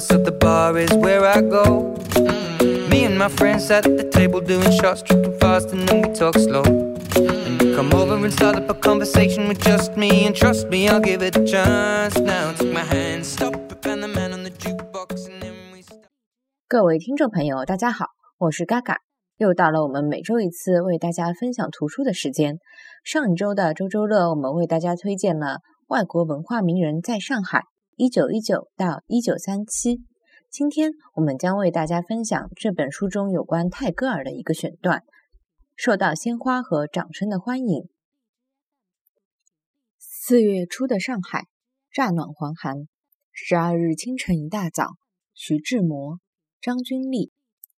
supper, so the bar is where I go. Me and my friends at the table doing shots, tripping fast, and then we talk slow. And you come over and start up a conversation with just me, and trust me, I'll give it a chance. Now take my hand, stop it, and the man on the jukebox, and then we stop. 各位听众朋友，大家好，我是嘎嘎，又到了我们每周一次为大家分享图书的时间。上一周的周周乐，我们为大家推荐了外国文化名人在上海一九一九到一九三七。今天我们将为大家分享这本书中有关泰戈尔的一个选段，受到鲜花和掌声的欢迎。四月初的上海，乍暖还寒。十二日清晨一大早，徐志摩、张君丽、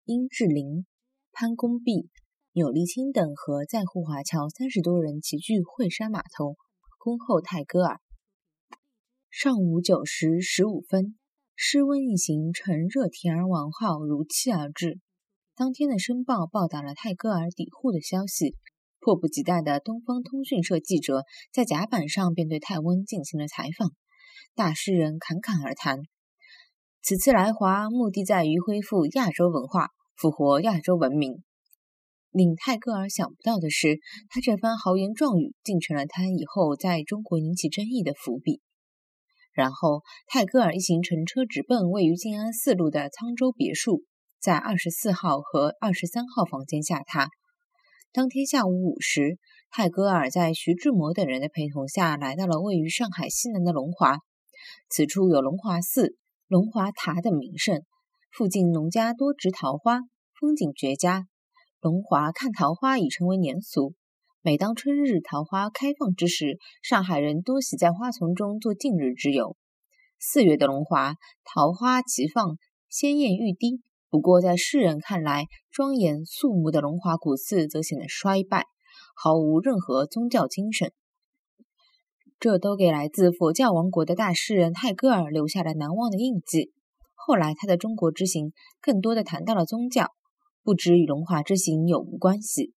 殷志玲、潘公弼、钮立清等和在沪华侨三十多人齐聚惠山码头，恭候泰戈尔。上午九时十五分，施温一行乘热提尔王号如期而至。当天的《申报》报道了泰戈尔抵沪的消息，迫不及待的东方通讯社记者在甲板上便对泰温进行了采访。大诗人侃侃而谈，此次来华目的在于恢复亚洲文化，复活亚洲文明。令泰戈尔想不到的是，他这番豪言壮语竟成了他以后在中国引起争议的伏笔。然后，泰戈尔一行乘车直奔位于静安寺路的沧州别墅，在二十四号和二十三号房间下榻。当天下午五时，泰戈尔在徐志摩等人的陪同下来到了位于上海西南的龙华。此处有龙华寺、龙华塔等名胜，附近农家多植桃花，风景绝佳。龙华看桃花已成为年俗。每当春日桃花开放之时，上海人多喜在花丛中做近日之游。四月的龙华，桃花齐放，鲜艳欲滴。不过，在世人看来，庄严肃穆的龙华古寺则显得衰败，毫无任何宗教精神。这都给来自佛教王国的大诗人泰戈尔留下了难忘的印记。后来，他的中国之行更多的谈到了宗教，不知与龙华之行有无关系。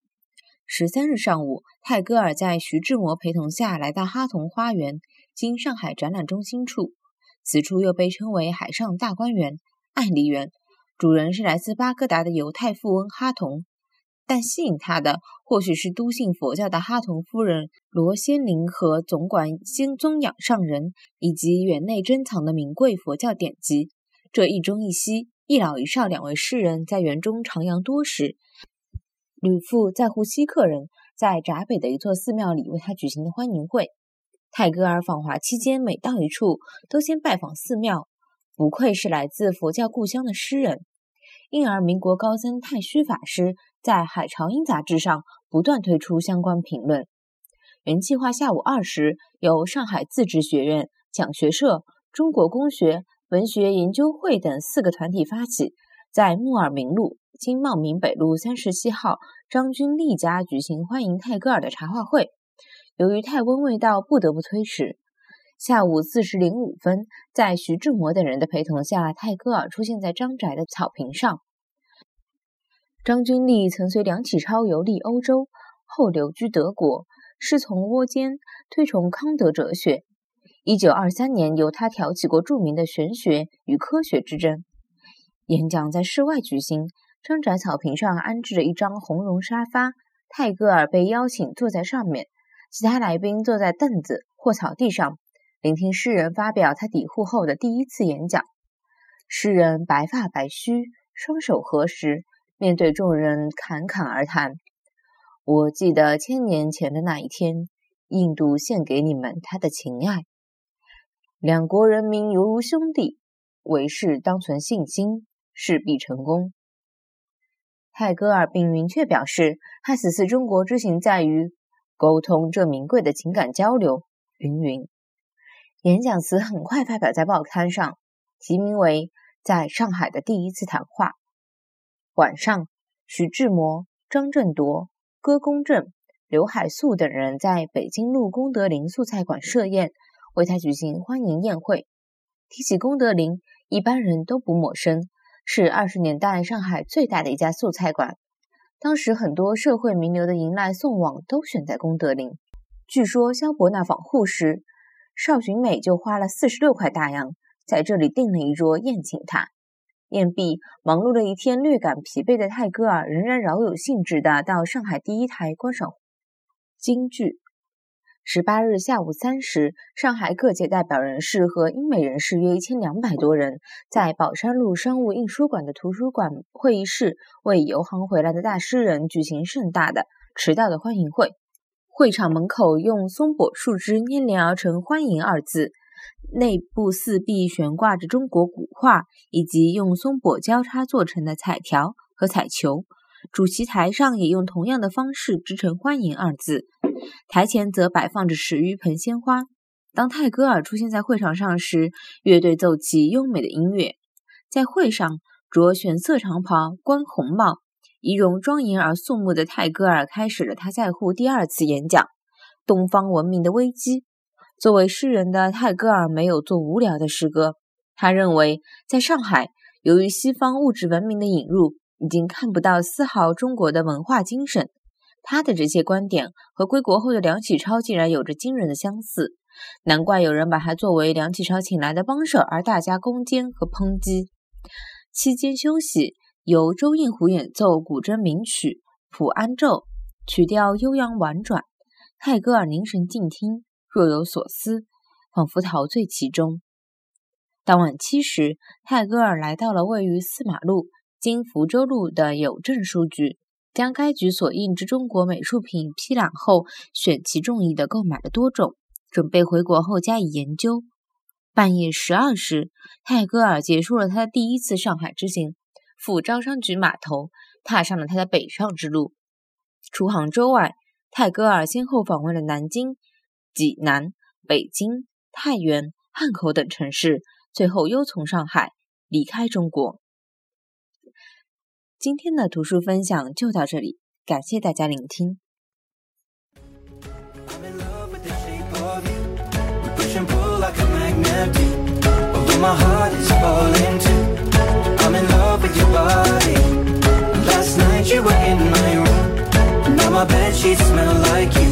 十三日上午，泰戈尔在徐志摩陪同下来到哈同花园，经上海展览中心处。此处又被称为海上大观园、爱梨园，主人是来自巴格达的犹太富翁哈同。但吸引他的，或许是笃信佛教的哈同夫人罗仙林和总管仙宗养上人，以及园内珍藏的名贵佛教典籍。这一中一西，一老一少两位诗人在园中徜徉多时。吕父在乎西客人在闸北的一座寺庙里为他举行的欢迎会。泰戈尔访华期间，每到一处都先拜访寺庙，不愧是来自佛教故乡的诗人。因而，民国高僧太虚法师在《海潮音》杂志上不断推出相关评论。原计划下午二时由上海自治学院、讲学社、中国公学、文学研究会等四个团体发起，在木尔明路。经茂名北路三十七号张君丽家举行欢迎泰戈尔的茶话会，由于泰温未到，不得不推迟。下午四时零五分，在徐志摩等人的陪同下，泰戈尔出现在张宅的草坪上。张君丽曾随梁启超游历欧洲，后留居德国，师从窝坚，推崇康德哲学。一九二三年，由他挑起过著名的玄学与科学之争。演讲在室外举行。张宅草坪上安置着一张红绒沙发，泰戈尔被邀请坐在上面，其他来宾坐在凳子或草地上，聆听诗人发表他抵沪后的第一次演讲。诗人白发白须，双手合十，面对众人侃侃而谈：“我记得千年前的那一天，印度献给你们他的情爱，两国人民犹如兄弟，为事当存信心，势必成功。”泰戈尔并明确表示，他此次中国之行在于沟通这名贵的情感交流。云云。演讲词很快发表在报刊上，题名为《在上海的第一次谈话》。晚上，徐志摩、张振铎、歌公正、刘海粟等人在北京路功德林素菜馆设宴，为他举行欢迎宴会。提起功德林，一般人都不陌生。是二十年代上海最大的一家素菜馆。当时很多社会名流的迎来送往都选在功德林。据说萧伯纳访沪时，邵洵美就花了四十六块大洋，在这里订了一桌宴请他。宴毕，忙碌了一天略感疲惫的泰戈尔仍然饶有兴致地到上海第一台观赏京剧。十八日下午三时，上海各界代表人士和英美人士约一千两百多人，在宝山路商务印书馆的图书馆会议室，为游行回来的大诗人举行盛大的迟到的欢迎会。会场门口用松柏树枝捏连而成“欢迎”二字，内部四壁悬挂着中国古画，以及用松柏交叉做成的彩条和彩球。主席台上也用同样的方式织成“欢迎”二字，台前则摆放着十余盆鲜花。当泰戈尔出现在会场上时，乐队奏起优美的音乐。在会上，着玄色长袍、冠红帽、仪容庄严而肃穆的泰戈尔开始了他在沪第二次演讲《东方文明的危机》。作为诗人的泰戈尔没有做无聊的诗歌，他认为在上海，由于西方物质文明的引入。已经看不到丝毫中国的文化精神。他的这些观点和归国后的梁启超竟然有着惊人的相似，难怪有人把他作为梁启超请来的帮手而大加攻坚和抨击。期间休息，由周应湖演奏古筝名曲《普安咒》，曲调悠扬婉转，泰戈尔凝神静听，若有所思，仿佛陶醉其中。当晚七时，泰戈尔来到了位于四马路。经福州路的邮政书局，将该局所印制中国美术品批览后，选其中意的购买了多种，准备回国后加以研究。半夜十二时，泰戈尔结束了他的第一次上海之行，赴招商局码头，踏上了他的北上之路。除杭州外，泰戈尔先后访问了南京、济南、北京、太原、汉口等城市，最后又从上海离开中国。今天的图书分享就到这里，感谢大家聆听。my bed sheets smell like you.